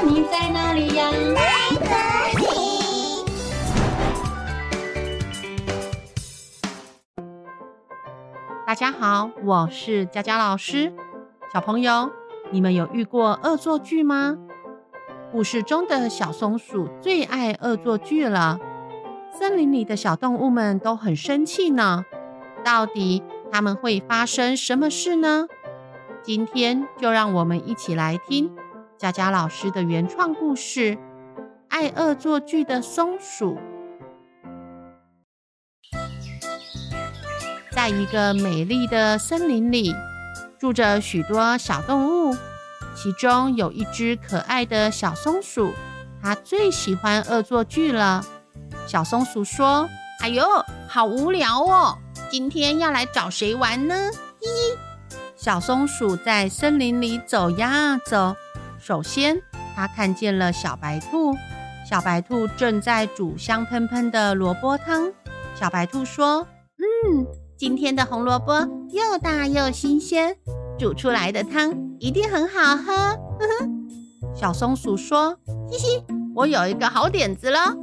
你在哪里呀？大家好，我是佳佳老师。小朋友，你们有遇过恶作剧吗？故事中的小松鼠最爱恶作剧了。森林里的小动物们都很生气呢。到底他们会发生什么事呢？今天就让我们一起来听佳佳老师的原创故事《爱恶作剧的松鼠》。在一个美丽的森林里，住着许多小动物，其中有一只可爱的小松鼠，它最喜欢恶作剧了。小松鼠说：“哎呦，好无聊哦！今天要来找谁玩呢？”嘿嘿。小松鼠在森林里走呀走，首先它看见了小白兔，小白兔正在煮香喷喷的萝卜汤。小白兔说：“嗯。”今天的红萝卜又大又新鲜，煮出来的汤一定很好喝。呵呵，小松鼠说：“嘻嘻，我有一个好点子了。”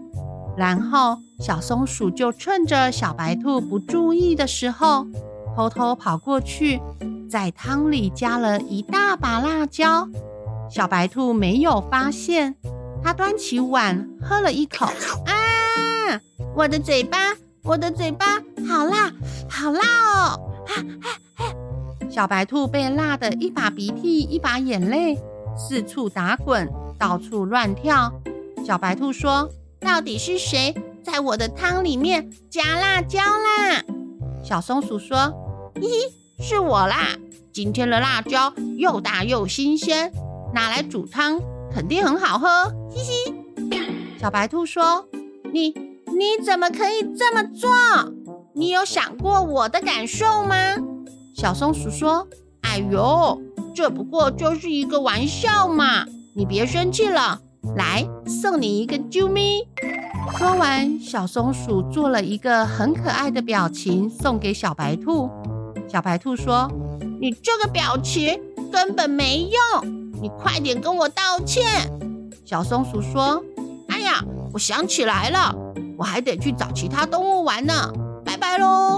然后小松鼠就趁着小白兔不注意的时候，偷偷跑过去，在汤里加了一大把辣椒。小白兔没有发现，它端起碗喝了一口，啊，我的嘴巴！我的嘴巴好辣，好辣哦！哈哈哈！小白兔被辣得一把鼻涕一把眼泪，四处打滚，到处乱跳。小白兔说：“到底是谁在我的汤里面加辣椒啦？”小松鼠说：“嘿嘿，是我啦！今天的辣椒又大又新鲜，拿来煮汤肯定很好喝。”嘻嘻。小白兔说：“你。”你怎么可以这么做？你有想过我的感受吗？小松鼠说：“哎呦，这不过就是一个玩笑嘛，你别生气了。来，送你一个啾咪。”说完，小松鼠做了一个很可爱的表情，送给小白兔。小白兔说：“你这个表情根本没用，你快点跟我道歉。”小松鼠说：“哎呀，我想起来了。”我还得去找其他动物玩呢，拜拜喽！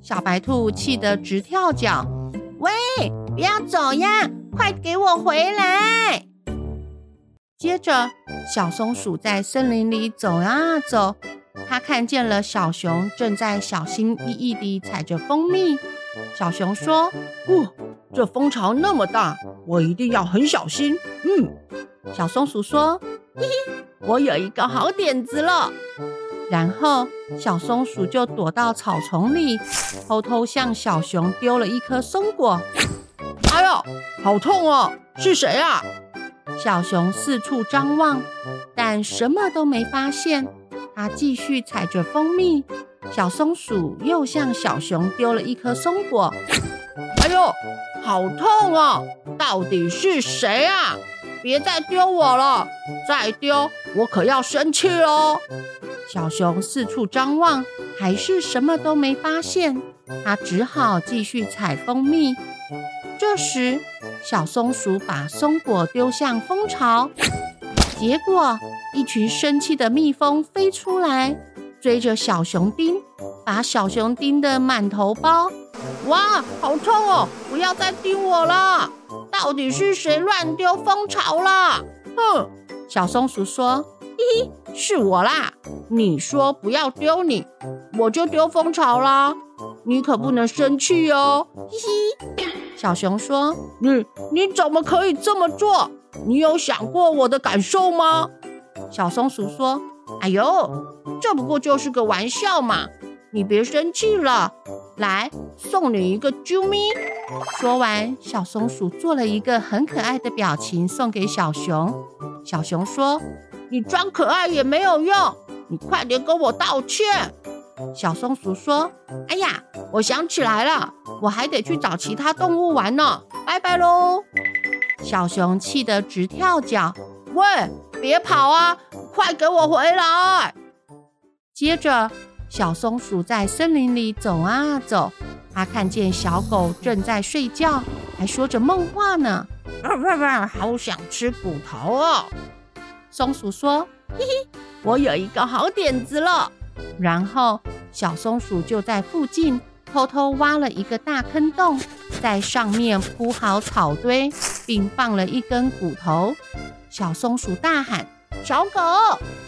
小白兔气得直跳脚。喂，不要走呀，快给我回来！接着，小松鼠在森林里走啊走，它看见了小熊正在小心翼翼地采着蜂蜜。小熊说：“哦，这蜂巢那么大，我一定要很小心。”嗯，小松鼠说：“嘿嘿，我有一个好点子了。”然后，小松鼠就躲到草丛里，偷偷向小熊丢了一颗松果。哎呦，好痛哦！是谁啊？小熊四处张望，但什么都没发现。它继续采着蜂蜜。小松鼠又向小熊丢了一颗松果。哟，好痛哦！到底是谁啊？别再丢我了，再丢我可要生气喽！小熊四处张望，还是什么都没发现。它只好继续采蜂蜜。这时，小松鼠把松果丢向蜂巢，结果一群生气的蜜蜂飞出来，追着小熊叮，把小熊叮得满头包。哇，好痛哦！不要再叮我了！到底是谁乱丢蜂巢了？哼！小松鼠说。嘿嘿，是我啦！你说不要丢你，我就丢蜂巢啦！你可不能生气哦！嘿嘿，小熊说：“你你怎么可以这么做？你有想过我的感受吗？”小松鼠说：“哎呦，这不过就是个玩笑嘛！你别生气了，来，送你一个啾咪。”说完，小松鼠做了一个很可爱的表情，送给小熊。小熊说。你装可爱也没有用，你快点跟我道歉。小松鼠说：“哎呀，我想起来了，我还得去找其他动物玩呢，拜拜喽。”小熊气得直跳脚：“喂，别跑啊，快给我回来！”接着，小松鼠在森林里走啊走，它看见小狗正在睡觉，还说着梦话呢。好想吃骨头哦。松鼠说：“嘿嘿，我有一个好点子了。”然后小松鼠就在附近偷偷挖了一个大坑洞，在上面铺好草堆，并放了一根骨头。小松鼠大喊：“小狗，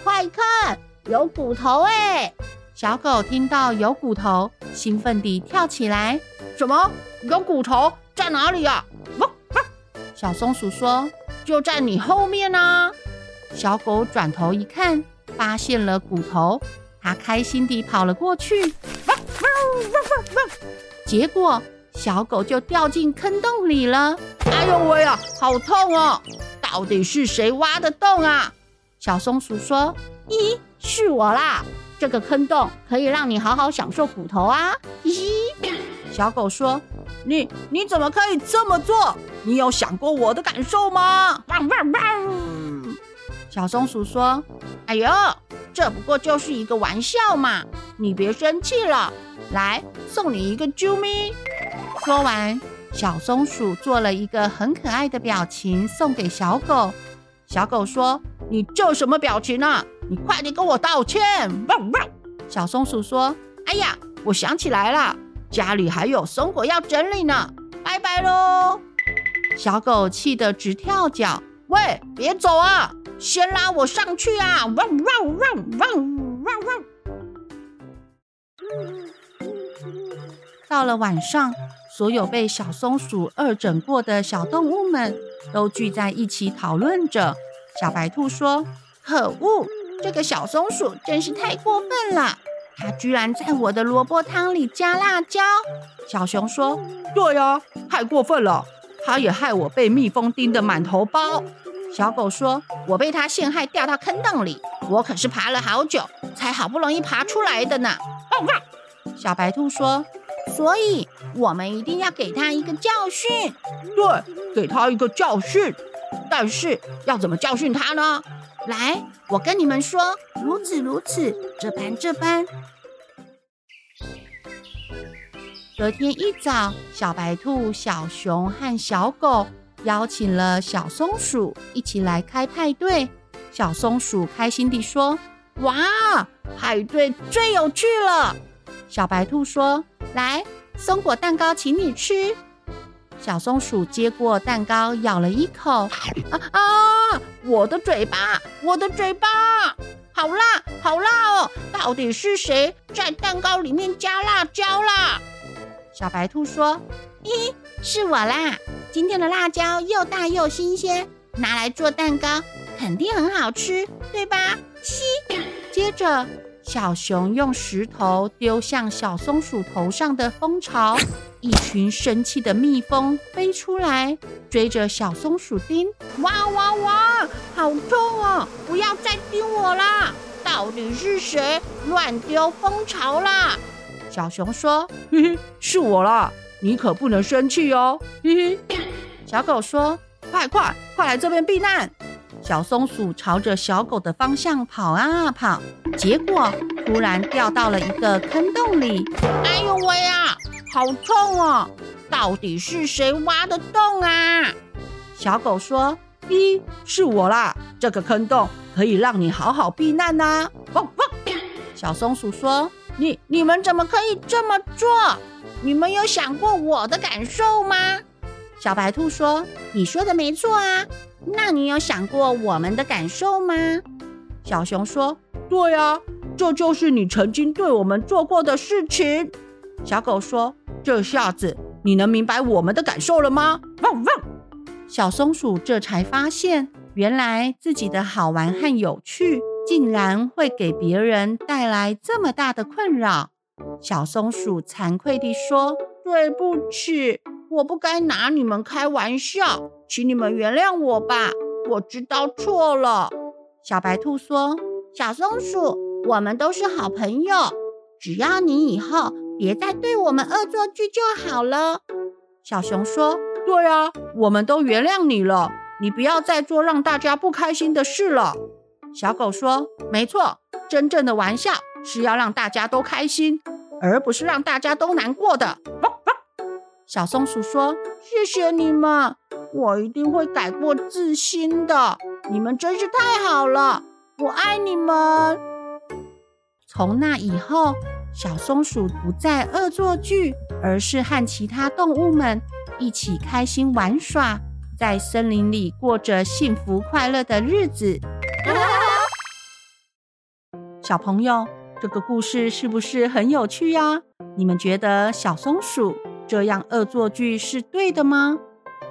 快看，有骨头哎！”小狗听到有骨头，兴奋地跳起来：“什么？有骨头在哪里呀？”小松鼠说：“就在你后面呢。”小狗转头一看，发现了骨头，它开心地跑了过去。结果小狗就掉进坑洞里了。哎呦喂啊，好痛哦！到底是谁挖的洞啊？小松鼠说：“咦，是我啦！这个坑洞可以让你好好享受骨头啊！”咦，小狗说：“你你怎么可以这么做？你有想过我的感受吗？”汪汪汪小松鼠说：“哎呦，这不过就是一个玩笑嘛，你别生气了。来，送你一个啾咪。”说完，小松鼠做了一个很可爱的表情送给小狗。小狗说：“你这什么表情啊？你快点跟我道歉！”汪汪小松鼠说：“哎呀，我想起来了，家里还有松果要整理呢。拜拜喽！”小狗气得直跳脚：“喂，别走啊！”先拉我上去啊！汪汪汪汪汪汪！到了晚上，所有被小松鼠恶整过的小动物们都聚在一起讨论着。小白兔说：“可恶，这个小松鼠真是太过分了！它居然在我的萝卜汤里加辣椒。”小熊说：“对呀，太过分了！它也害我被蜜蜂叮得满头包。”小狗说：“我被它陷害，掉到坑洞里，我可是爬了好久，才好不容易爬出来的呢。”小白兔说：“所以我们一定要给它一个教训。”对，给它一个教训。但是要怎么教训它呢？来，我跟你们说，如此如此，这般这般。隔天一早，小白兔、小熊和小狗。邀请了小松鼠一起来开派对。小松鼠开心地说：“哇，派对最有趣了！”小白兔说：“来，松果蛋糕，请你吃。”小松鼠接过蛋糕，咬了一口，啊啊！我的嘴巴，我的嘴巴，好辣，好辣哦！到底是谁在蛋糕里面加辣椒啦？小白兔说：“咦，是我啦！今天的辣椒又大又新鲜，拿来做蛋糕肯定很好吃，对吧？”嘻。接着，小熊用石头丢向小松鼠头上的蜂巢，一群生气的蜜蜂飞出来，追着小松鼠叮。哇哇哇！好痛啊！不要再叮我啦！到底是谁乱丢蜂巢啦？小熊说：“嘿嘿，是我啦，你可不能生气哦。”嘿嘿，小狗说：“快快快来这边避难！”小松鼠朝着小狗的方向跑啊跑，结果突然掉到了一个坑洞里。哎呦喂啊，好痛哦！到底是谁挖的洞啊？小狗说：“咦，是我啦，这个坑洞可以让你好好避难呐。”汪汪！小松鼠说。你你们怎么可以这么做？你们有想过我的感受吗？小白兔说：“你说的没错啊，那你有想过我们的感受吗？”小熊说：“对啊，这就是你曾经对我们做过的事情。”小狗说：“这下子你能明白我们的感受了吗？”汪汪！小松鼠这才发现，原来自己的好玩和有趣。竟然会给别人带来这么大的困扰，小松鼠惭愧地说：“对不起，我不该拿你们开玩笑，请你们原谅我吧，我知道错了。”小白兔说：“小松鼠，我们都是好朋友，只要你以后别再对我们恶作剧就好了。”小熊说：“对啊，我们都原谅你了，你不要再做让大家不开心的事了。”小狗说：“没错，真正的玩笑是要让大家都开心，而不是让大家都难过的。”。小松鼠说：“谢谢你们，我一定会改过自新的。你们真是太好了，我爱你们。从那以后，小松鼠不再恶作剧，而是和其他动物们一起开心玩耍，在森林里过着幸福快乐的日子。小朋友，这个故事是不是很有趣呀？你们觉得小松鼠这样恶作剧是对的吗？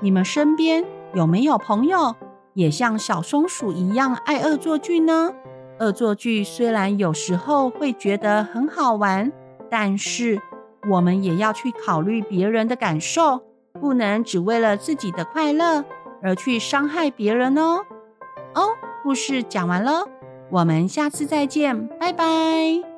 你们身边有没有朋友也像小松鼠一样爱恶作剧呢？恶作剧虽然有时候会觉得很好玩，但是我们也要去考虑别人的感受，不能只为了自己的快乐而去伤害别人哦。哦，故事讲完了。我们下次再见，拜拜。